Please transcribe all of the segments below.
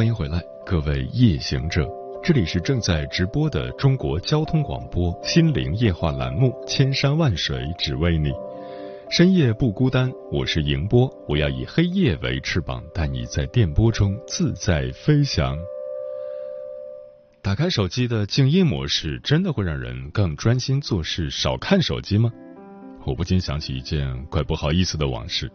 欢迎回来，各位夜行者，这里是正在直播的中国交通广播心灵夜话栏目《千山万水只为你》，深夜不孤单，我是迎波，我要以黑夜为翅膀，带你在电波中自在飞翔。打开手机的静音模式，真的会让人更专心做事，少看手机吗？我不禁想起一件怪不好意思的往事。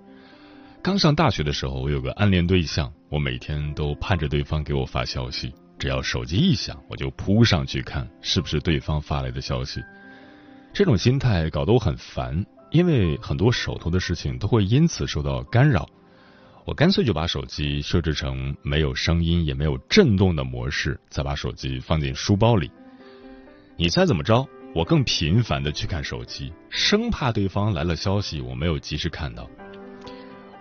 刚上大学的时候，我有个暗恋对象，我每天都盼着对方给我发消息，只要手机一响，我就扑上去看是不是对方发来的消息。这种心态搞得我很烦，因为很多手头的事情都会因此受到干扰。我干脆就把手机设置成没有声音也没有震动的模式，再把手机放进书包里。你猜怎么着？我更频繁的去看手机，生怕对方来了消息我没有及时看到。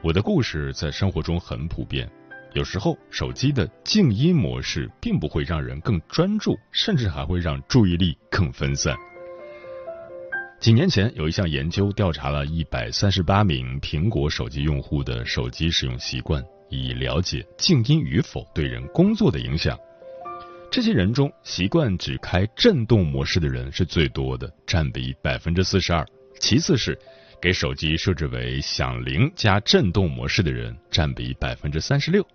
我的故事在生活中很普遍，有时候手机的静音模式并不会让人更专注，甚至还会让注意力更分散。几年前有一项研究调查了一百三十八名苹果手机用户的手机使用习惯，以了解静音与否对人工作的影响。这些人中，习惯只开震动模式的人是最多的，占比百分之四十二，其次是。给手机设置为响铃加震动模式的人占比百分之三十六，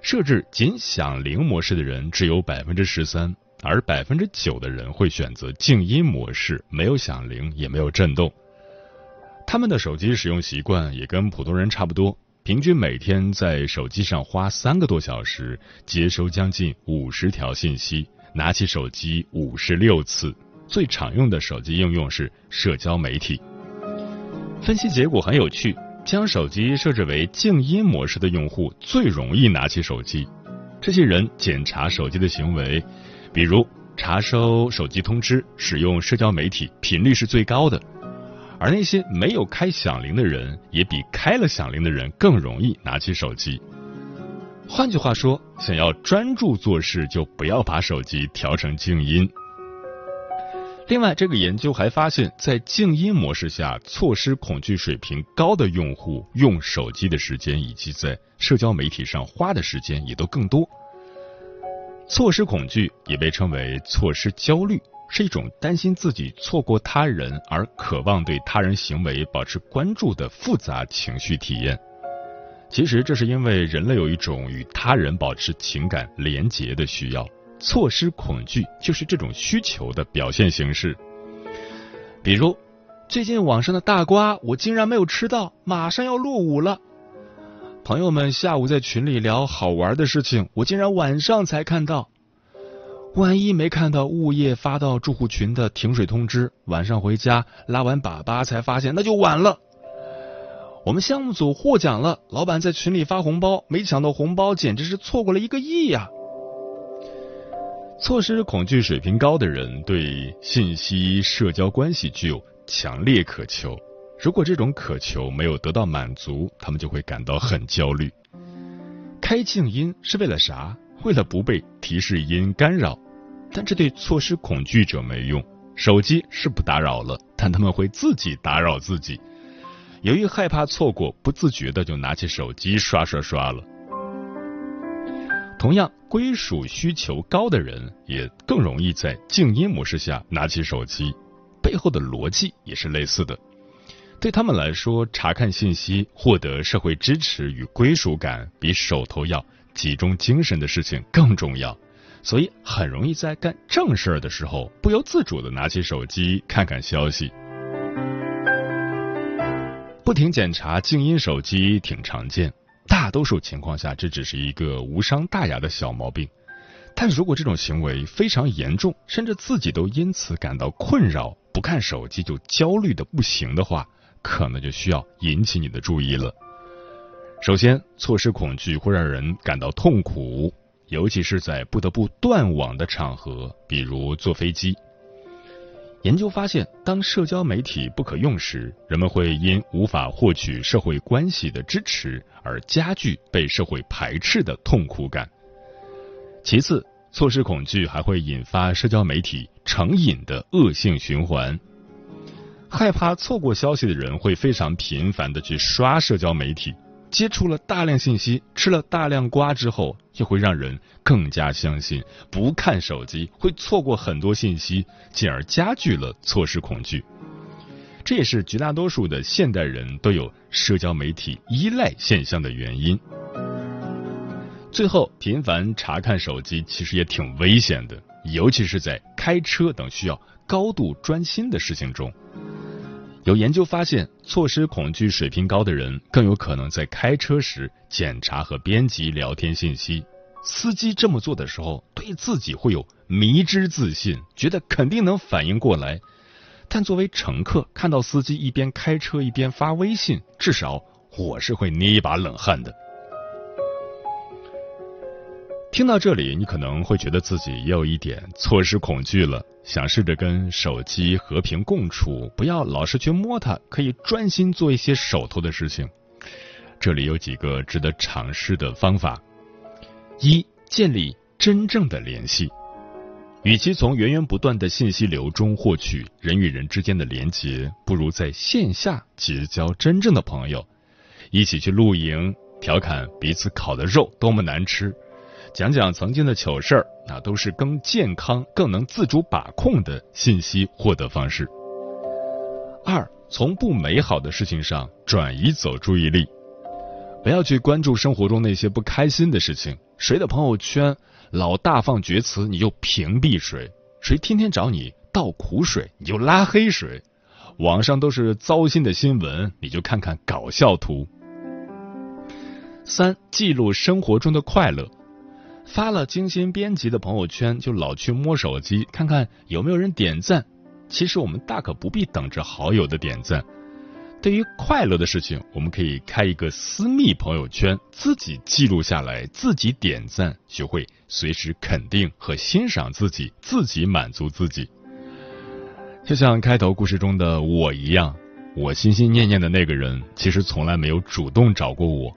设置仅响铃模式的人只有百分之十三，而百分之九的人会选择静音模式，没有响铃也没有震动。他们的手机使用习惯也跟普通人差不多，平均每天在手机上花三个多小时，接收将近五十条信息，拿起手机五十六次。最常用的手机应用是社交媒体。分析结果很有趣，将手机设置为静音模式的用户最容易拿起手机。这些人检查手机的行为，比如查收手机通知、使用社交媒体频率是最高的。而那些没有开响铃的人，也比开了响铃的人更容易拿起手机。换句话说，想要专注做事，就不要把手机调成静音。另外，这个研究还发现，在静音模式下，错失恐惧水平高的用户用手机的时间以及在社交媒体上花的时间也都更多。错失恐惧也被称为错失焦虑，是一种担心自己错过他人而渴望对他人行为保持关注的复杂情绪体验。其实，这是因为人类有一种与他人保持情感连结的需要。错失恐惧就是这种需求的表现形式。比如，最近网上的大瓜我竟然没有吃到，马上要落伍了。朋友们下午在群里聊好玩的事情，我竟然晚上才看到。万一没看到物业发到住户群的停水通知，晚上回家拉完粑粑才发现，那就晚了。我们项目组获奖了，老板在群里发红包，没抢到红包，简直是错过了一个亿呀！错失恐惧水平高的人对信息社交关系具有强烈渴求，如果这种渴求没有得到满足，他们就会感到很焦虑。开静音是为了啥？为了不被提示音干扰，但这对错失恐惧者没用。手机是不打扰了，但他们会自己打扰自己。由于害怕错过，不自觉的就拿起手机刷刷刷了。同样，归属需求高的人也更容易在静音模式下拿起手机，背后的逻辑也是类似的。对他们来说，查看信息、获得社会支持与归属感，比手头要集中精神的事情更重要，所以很容易在干正事儿的时候不由自主的拿起手机看看消息。不停检查静音手机挺常见。大多数情况下，这只是一个无伤大雅的小毛病。但如果这种行为非常严重，甚至自己都因此感到困扰，不看手机就焦虑的不行的话，可能就需要引起你的注意了。首先，错失恐惧会让人感到痛苦，尤其是在不得不断网的场合，比如坐飞机。研究发现，当社交媒体不可用时，人们会因无法获取社会关系的支持而加剧被社会排斥的痛苦感。其次，错失恐惧还会引发社交媒体成瘾的恶性循环。害怕错过消息的人会非常频繁的去刷社交媒体。接触了大量信息，吃了大量瓜之后，就会让人更加相信不看手机会错过很多信息，进而加剧了错失恐惧。这也是绝大多数的现代人都有社交媒体依赖现象的原因。最后，频繁查看手机其实也挺危险的，尤其是在开车等需要高度专心的事情中。有研究发现，措施恐惧水平高的人更有可能在开车时检查和编辑聊天信息。司机这么做的时候，对自己会有迷之自信，觉得肯定能反应过来。但作为乘客，看到司机一边开车一边发微信，至少我是会捏一把冷汗的。听到这里，你可能会觉得自己也有一点错失恐惧了。想试着跟手机和平共处，不要老是去摸它，可以专心做一些手头的事情。这里有几个值得尝试的方法：一、建立真正的联系。与其从源源不断的信息流中获取人与人之间的连接，不如在线下结交真正的朋友，一起去露营，调侃彼此烤的肉多么难吃。讲讲曾经的糗事儿，那都是更健康、更能自主把控的信息获得方式。二，从不美好的事情上转移走注意力，不要去关注生活中那些不开心的事情。谁的朋友圈老大放厥词，你就屏蔽谁；谁天天找你倒苦水，你就拉黑谁。网上都是糟心的新闻，你就看看搞笑图。三，记录生活中的快乐。发了精心编辑的朋友圈，就老去摸手机看看有没有人点赞。其实我们大可不必等着好友的点赞。对于快乐的事情，我们可以开一个私密朋友圈，自己记录下来，自己点赞，学会随时肯定和欣赏自己，自己满足自己。就像开头故事中的我一样，我心心念念的那个人，其实从来没有主动找过我。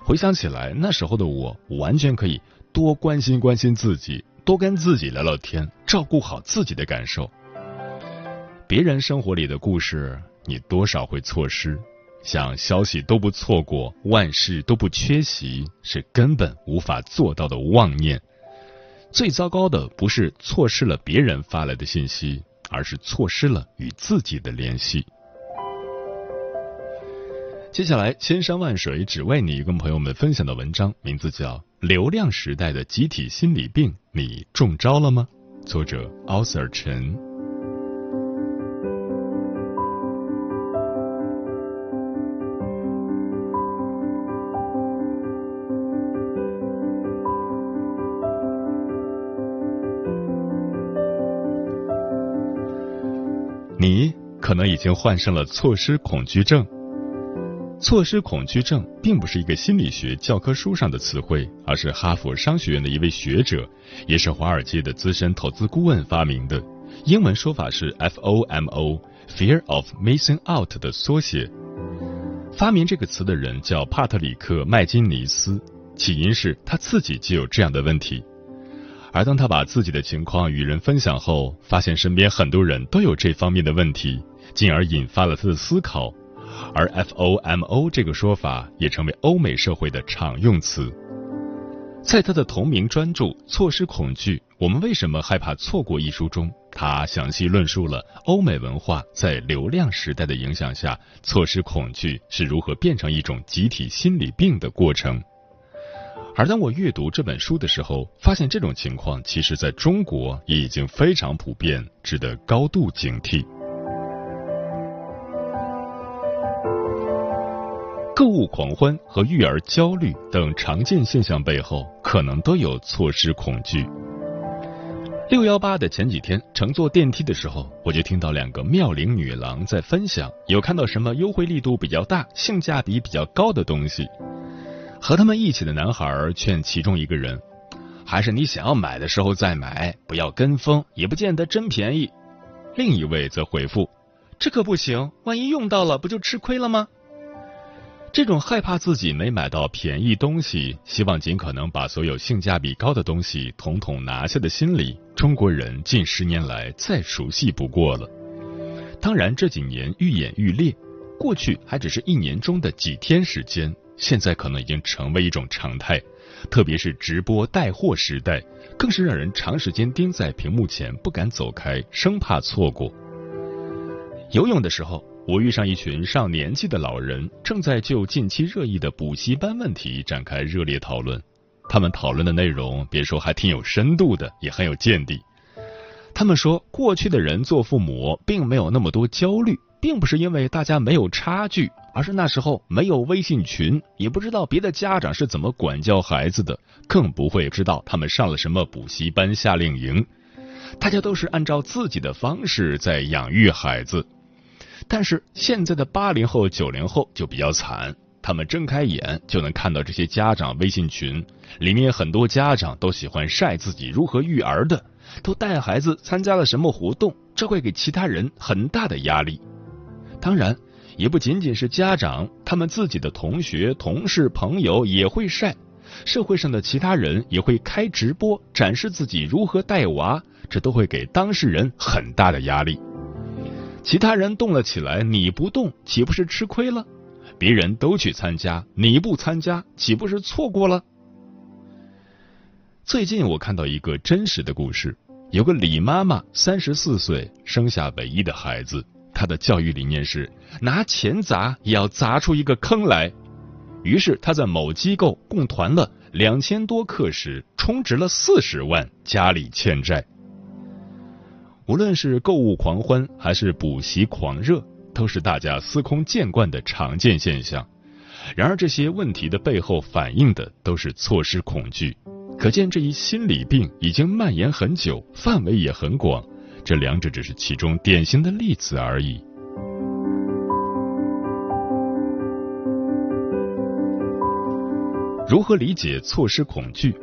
回想起来，那时候的我，完全可以。多关心关心自己，多跟自己聊聊天，照顾好自己的感受。别人生活里的故事，你多少会错失。想消息都不错过，万事都不缺席，是根本无法做到的妄念。最糟糕的不是错失了别人发来的信息，而是错失了与自己的联系。接下来，千山万水只为你，跟朋友们分享的文章名字叫。流量时代的集体心理病，你中招了吗？作者奥瑟尔陈。你可能已经患上了错失恐惧症。错失恐惧症并不是一个心理学教科书上的词汇，而是哈佛商学院的一位学者，也是华尔街的资深投资顾问发明的。英文说法是 FOMO（Fear of Missing Out） 的缩写。发明这个词的人叫帕特里克·麦金尼斯，起因是他自己就有这样的问题。而当他把自己的情况与人分享后，发现身边很多人都有这方面的问题，进而引发了他的思考。而 FOMO 这个说法也成为欧美社会的常用词。在他的同名专著《错失恐惧：我们为什么害怕错过》一书中，他详细论述了欧美文化在流量时代的影响下，错失恐惧是如何变成一种集体心理病的过程。而当我阅读这本书的时候，发现这种情况其实在中国也已经非常普遍，值得高度警惕。购物狂欢和育儿焦虑等常见现象背后，可能都有错失恐惧。六幺八的前几天，乘坐电梯的时候，我就听到两个妙龄女郎在分享，有看到什么优惠力度比较大、性价比比较高的东西。和他们一起的男孩劝其中一个人：“还是你想要买的时候再买，不要跟风，也不见得真便宜。另一位则回复：“这可不行，万一用到了，不就吃亏了吗？”这种害怕自己没买到便宜东西，希望尽可能把所有性价比高的东西统统拿下的心理，中国人近十年来再熟悉不过了。当然这几年愈演愈烈，过去还只是一年中的几天时间，现在可能已经成为一种常态。特别是直播带货时代，更是让人长时间盯在屏幕前不敢走开，生怕错过。游泳的时候。我遇上一群上年纪的老人，正在就近期热议的补习班问题展开热烈讨论。他们讨论的内容，别说还挺有深度的，也很有见地。他们说，过去的人做父母并没有那么多焦虑，并不是因为大家没有差距，而是那时候没有微信群，也不知道别的家长是怎么管教孩子的，更不会知道他们上了什么补习班、夏令营。大家都是按照自己的方式在养育孩子。但是现在的八零后、九零后就比较惨，他们睁开眼就能看到这些家长微信群，里面很多家长都喜欢晒自己如何育儿的，都带孩子参加了什么活动，这会给其他人很大的压力。当然，也不仅仅是家长，他们自己的同学、同事、朋友也会晒，社会上的其他人也会开直播展示自己如何带娃，这都会给当事人很大的压力。其他人动了起来，你不动，岂不是吃亏了？别人都去参加，你不参加，岂不是错过了？最近我看到一个真实的故事，有个李妈妈，三十四岁，生下唯一的孩子，她的教育理念是拿钱砸也要砸出一个坑来。于是她在某机构共团了两千多课时，充值了四十万，家里欠债。无论是购物狂欢还是补习狂热，都是大家司空见惯的常见现象。然而，这些问题的背后反映的都是错失恐惧。可见，这一心理病已经蔓延很久，范围也很广。这两者只是其中典型的例子而已。如何理解错失恐惧？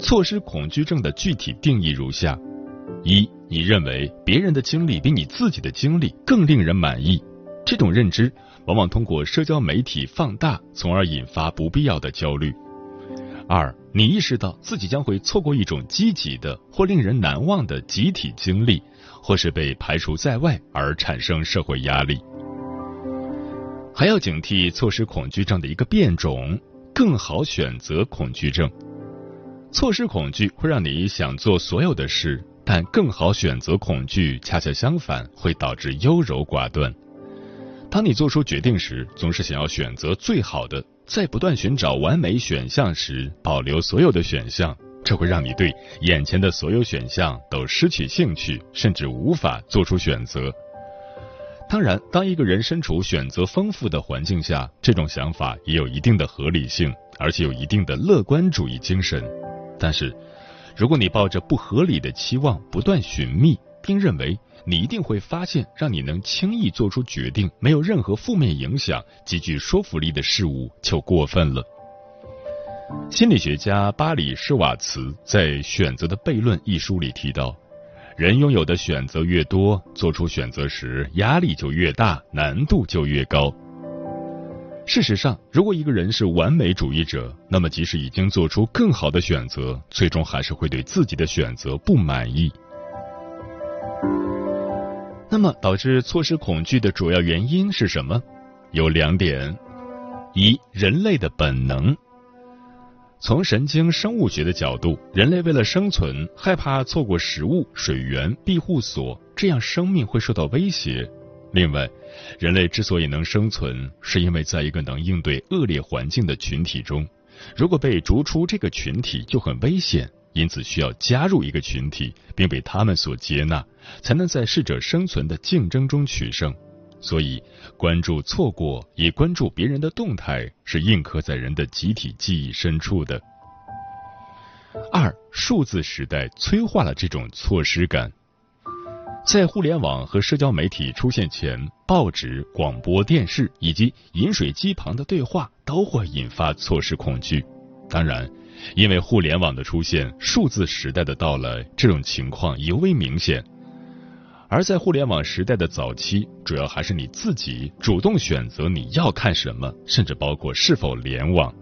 错失恐惧症的具体定义如下：一。你认为别人的经历比你自己的经历更令人满意，这种认知往往通过社交媒体放大，从而引发不必要的焦虑。二，你意识到自己将会错过一种积极的或令人难忘的集体经历，或是被排除在外而产生社会压力。还要警惕错失恐惧症的一个变种——更好选择恐惧症。错失恐惧会让你想做所有的事。但更好选择恐惧，恰恰相反，会导致优柔寡断。当你做出决定时，总是想要选择最好的，在不断寻找完美选项时，保留所有的选项，这会让你对眼前的所有选项都失去兴趣，甚至无法做出选择。当然，当一个人身处选择丰富的环境下，这种想法也有一定的合理性，而且有一定的乐观主义精神。但是，如果你抱着不合理的期望不断寻觅，并认为你一定会发现让你能轻易做出决定、没有任何负面影响、极具说服力的事物，就过分了。心理学家巴里施瓦茨在《选择的悖论》一书里提到，人拥有的选择越多，做出选择时压力就越大，难度就越高。事实上，如果一个人是完美主义者，那么即使已经做出更好的选择，最终还是会对自己的选择不满意。那么，导致错失恐惧的主要原因是什么？有两点：一、人类的本能。从神经生物学的角度，人类为了生存，害怕错过食物、水源、庇护所，这样生命会受到威胁。另外，人类之所以能生存，是因为在一个能应对恶劣环境的群体中，如果被逐出这个群体就很危险，因此需要加入一个群体，并被他们所接纳，才能在适者生存的竞争中取胜。所以，关注错过，也关注别人的动态，是印刻在人的集体记忆深处的。二，数字时代催化了这种错失感。在互联网和社交媒体出现前，报纸、广播电视以及饮水机旁的对话都会引发错失恐惧。当然，因为互联网的出现，数字时代的到来，这种情况尤为明显。而在互联网时代的早期，主要还是你自己主动选择你要看什么，甚至包括是否联网。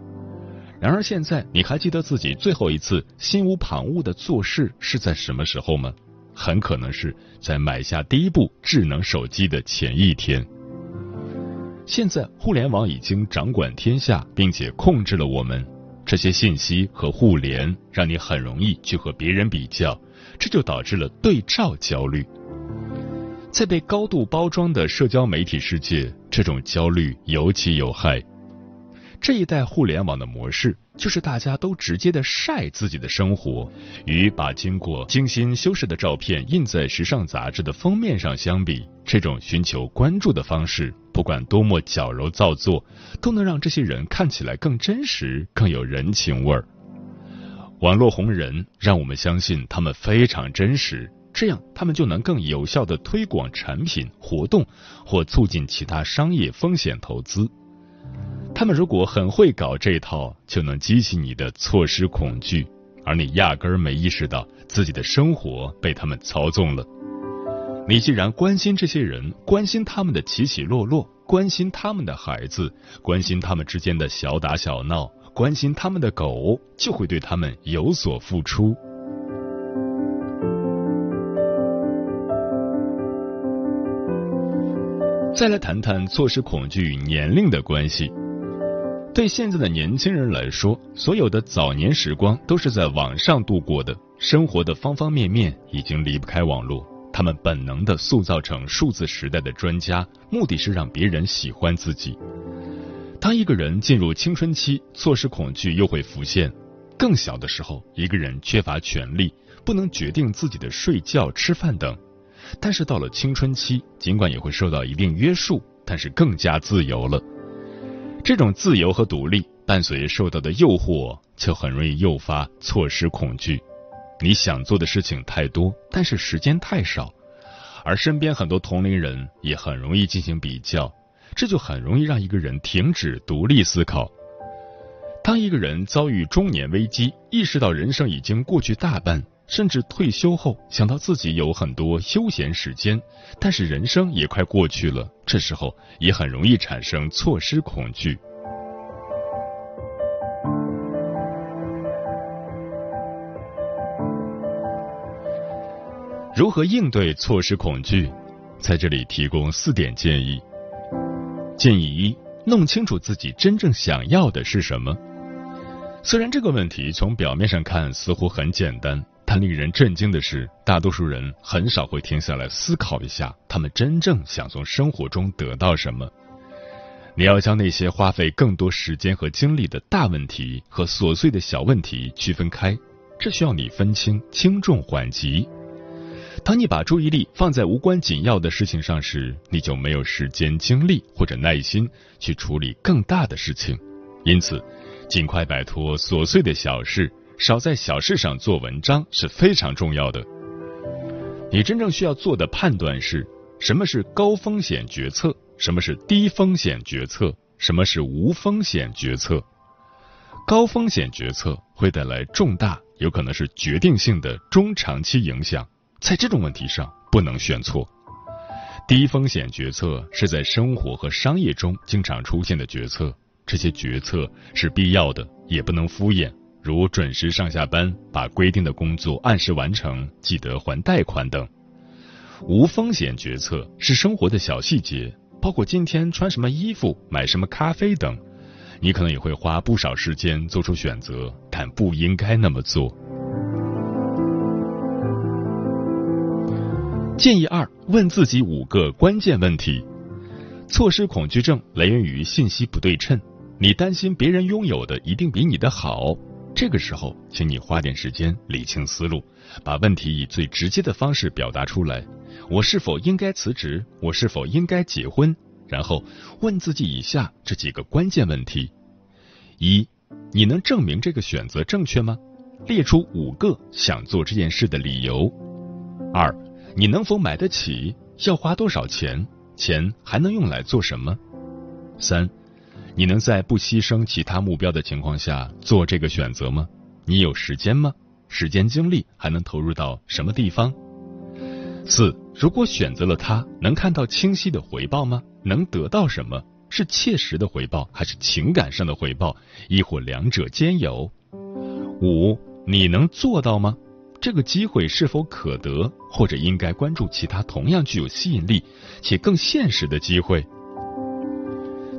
然而现在，你还记得自己最后一次心无旁骛的做事是在什么时候吗？很可能是在买下第一部智能手机的前一天。现在，互联网已经掌管天下，并且控制了我们。这些信息和互联，让你很容易去和别人比较，这就导致了对照焦虑。在被高度包装的社交媒体世界，这种焦虑尤其有害。这一代互联网的模式，就是大家都直接的晒自己的生活，与把经过精心修饰的照片印在时尚杂志的封面上相比，这种寻求关注的方式，不管多么矫揉造作，都能让这些人看起来更真实、更有人情味儿。网络红人让我们相信他们非常真实。这样，他们就能更有效的推广产品、活动或促进其他商业风险投资。他们如果很会搞这套，就能激起你的错失恐惧，而你压根儿没意识到自己的生活被他们操纵了。你既然关心这些人，关心他们的起起落落，关心他们的孩子，关心他们之间的小打小闹，关心他们的狗，就会对他们有所付出。再来谈谈错失恐惧与年龄的关系。对现在的年轻人来说，所有的早年时光都是在网上度过的，生活的方方面面已经离不开网络。他们本能的塑造成数字时代的专家，目的是让别人喜欢自己。当一个人进入青春期，错失恐惧又会浮现。更小的时候，一个人缺乏权利，不能决定自己的睡觉、吃饭等。但是到了青春期，尽管也会受到一定约束，但是更加自由了。这种自由和独立伴随受到的诱惑，就很容易诱发错失恐惧。你想做的事情太多，但是时间太少，而身边很多同龄人也很容易进行比较，这就很容易让一个人停止独立思考。当一个人遭遇中年危机，意识到人生已经过去大半。甚至退休后想到自己有很多休闲时间，但是人生也快过去了，这时候也很容易产生错失恐惧。如何应对错失恐惧？在这里提供四点建议。建议一：弄清楚自己真正想要的是什么。虽然这个问题从表面上看似乎很简单。但令人震惊的是，大多数人很少会停下来思考一下，他们真正想从生活中得到什么。你要将那些花费更多时间和精力的大问题和琐碎的小问题区分开，这需要你分清轻重缓急。当你把注意力放在无关紧要的事情上时，你就没有时间、精力或者耐心去处理更大的事情。因此，尽快摆脱琐碎的小事。少在小事上做文章是非常重要的。你真正需要做的判断是：什么是高风险决策，什么是低风险决策，什么是无风险决策。高风险决策会带来重大，有可能是决定性的中长期影响，在这种问题上不能选错。低风险决策是在生活和商业中经常出现的决策，这些决策是必要的，也不能敷衍。如准时上下班、把规定的工作按时完成、记得还贷款等，无风险决策是生活的小细节，包括今天穿什么衣服、买什么咖啡等，你可能也会花不少时间做出选择，但不应该那么做。建议二：问自己五个关键问题。错失恐惧症来源于信息不对称，你担心别人拥有的一定比你的好。这个时候，请你花点时间理清思路，把问题以最直接的方式表达出来。我是否应该辞职？我是否应该结婚？然后问自己以下这几个关键问题：一，你能证明这个选择正确吗？列出五个想做这件事的理由。二，你能否买得起？要花多少钱？钱还能用来做什么？三。你能在不牺牲其他目标的情况下做这个选择吗？你有时间吗？时间精力还能投入到什么地方？四，如果选择了它，能看到清晰的回报吗？能得到什么？是切实的回报，还是情感上的回报？亦或两者兼有？五，你能做到吗？这个机会是否可得？或者应该关注其他同样具有吸引力且更现实的机会？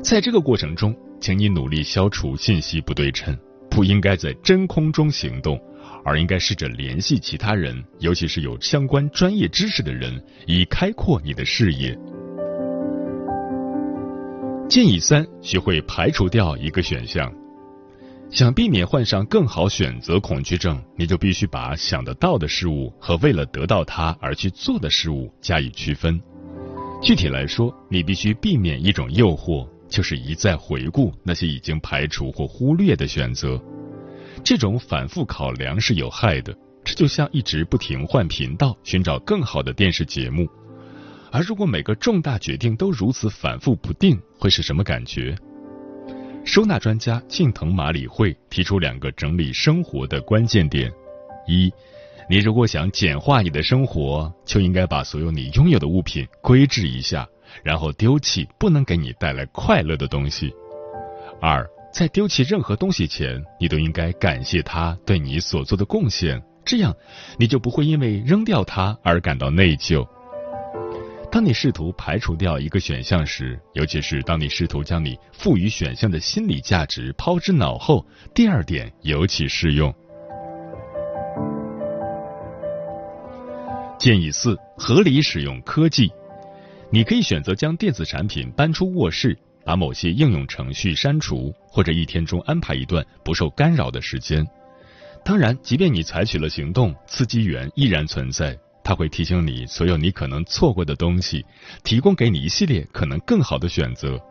在这个过程中，请你努力消除信息不对称，不应该在真空中行动。而应该试着联系其他人，尤其是有相关专业知识的人，以开阔你的视野。建议三：学会排除掉一个选项。想避免患上更好选择恐惧症，你就必须把想得到的事物和为了得到它而去做的事物加以区分。具体来说，你必须避免一种诱惑，就是一再回顾那些已经排除或忽略的选择。这种反复考量是有害的，这就像一直不停换频道寻找更好的电视节目。而如果每个重大决定都如此反复不定，会是什么感觉？收纳专家近藤麻里惠提出两个整理生活的关键点：一，你如果想简化你的生活，就应该把所有你拥有的物品归置一下，然后丢弃不能给你带来快乐的东西；二。在丢弃任何东西前，你都应该感谢他对你所做的贡献，这样你就不会因为扔掉它而感到内疚。当你试图排除掉一个选项时，尤其是当你试图将你赋予选项的心理价值抛之脑后，第二点尤其适用。建议四：合理使用科技。你可以选择将电子产品搬出卧室。把某些应用程序删除，或者一天中安排一段不受干扰的时间。当然，即便你采取了行动，刺激源依然存在，它会提醒你所有你可能错过的东西，提供给你一系列可能更好的选择。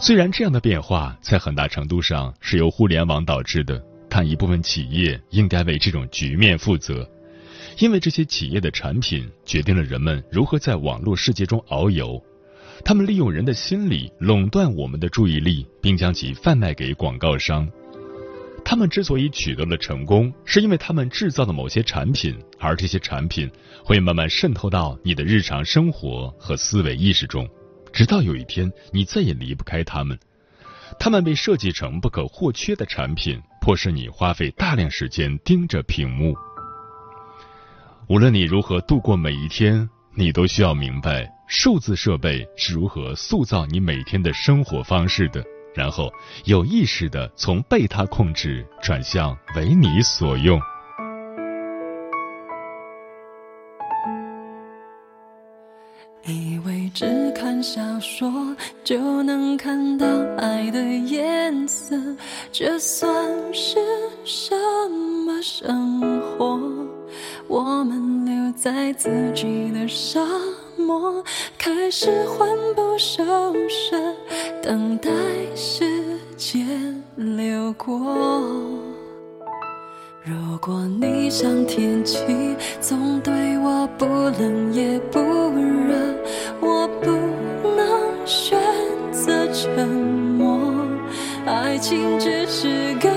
虽然这样的变化在很大程度上是由互联网导致的，但一部分企业应该为这种局面负责，因为这些企业的产品决定了人们如何在网络世界中遨游。他们利用人的心理垄断我们的注意力，并将其贩卖给广告商。他们之所以取得了成功，是因为他们制造的某些产品，而这些产品会慢慢渗透到你的日常生活和思维意识中，直到有一天你再也离不开他们。他们被设计成不可或缺的产品，迫使你花费大量时间盯着屏幕。无论你如何度过每一天，你都需要明白。数字设备是如何塑造你每天的生活方式的？然后有意识的从被它控制转向为你所用。以为只看小说就能看到爱的颜色，这算是什么生活？我们留在自己的沙漠，开始魂不守舍，等待时间流过。如果你像天气，总对我不冷也不热，我不能选择沉默。爱情只是个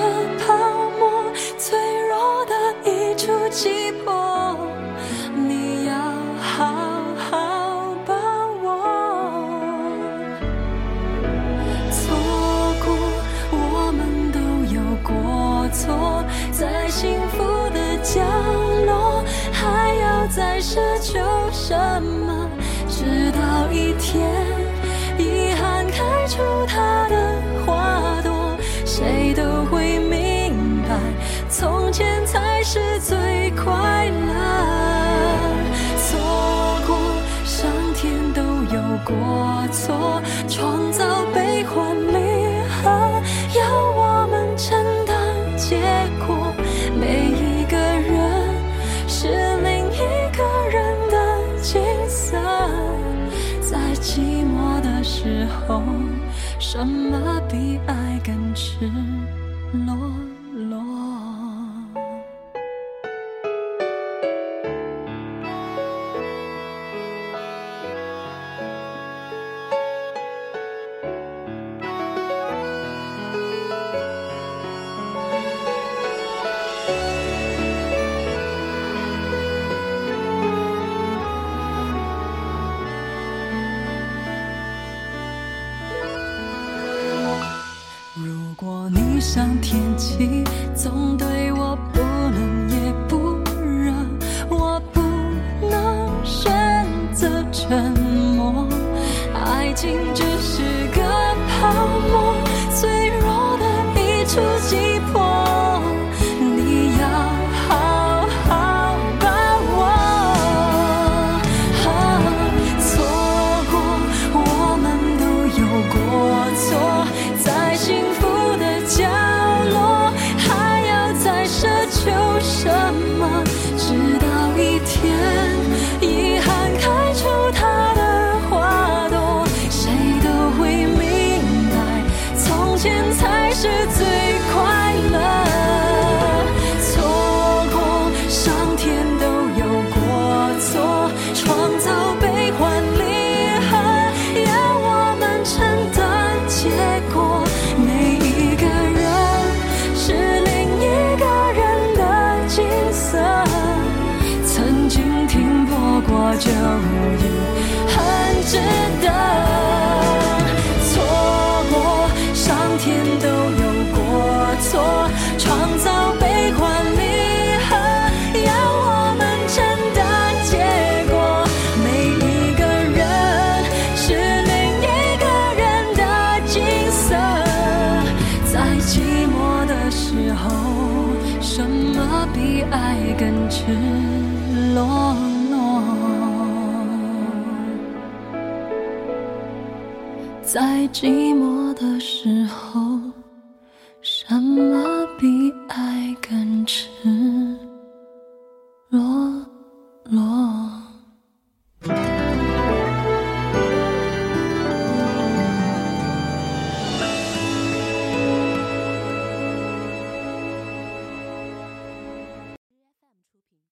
奢求什么？直到一天，什么寂寞。